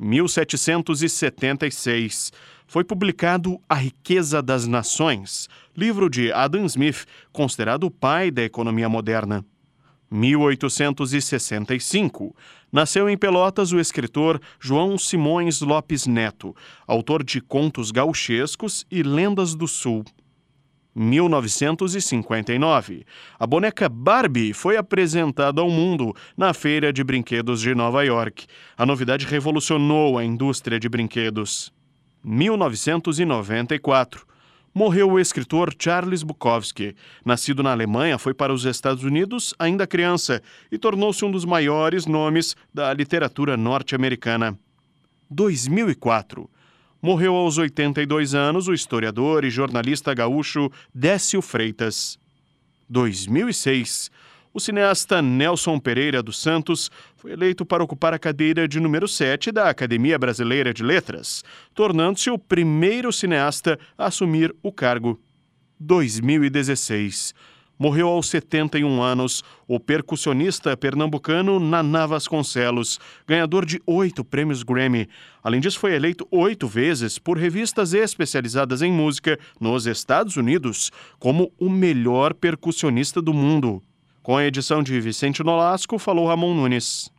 1776. Foi publicado A Riqueza das Nações, livro de Adam Smith, considerado o pai da economia moderna. 1865. Nasceu em Pelotas o escritor João Simões Lopes Neto, autor de contos gauchescos e lendas do Sul. 1959. A boneca Barbie foi apresentada ao mundo na Feira de Brinquedos de Nova York. A novidade revolucionou a indústria de brinquedos. 1994 morreu o escritor Charles Bukowski. Nascido na Alemanha, foi para os Estados Unidos ainda criança e tornou-se um dos maiores nomes da literatura norte-americana. 2004. Morreu aos 82 anos o historiador e jornalista gaúcho Décio Freitas. 2006 o cineasta Nelson Pereira dos Santos foi eleito para ocupar a cadeira de número 7 da Academia Brasileira de Letras, tornando-se o primeiro cineasta a assumir o cargo. 2016. Morreu aos 71 anos o percussionista pernambucano Naná Vasconcelos, ganhador de oito prêmios Grammy. Além disso, foi eleito oito vezes por revistas especializadas em música nos Estados Unidos como o melhor percussionista do mundo. Com a edição de Vicente Nolasco, falou Ramon Nunes.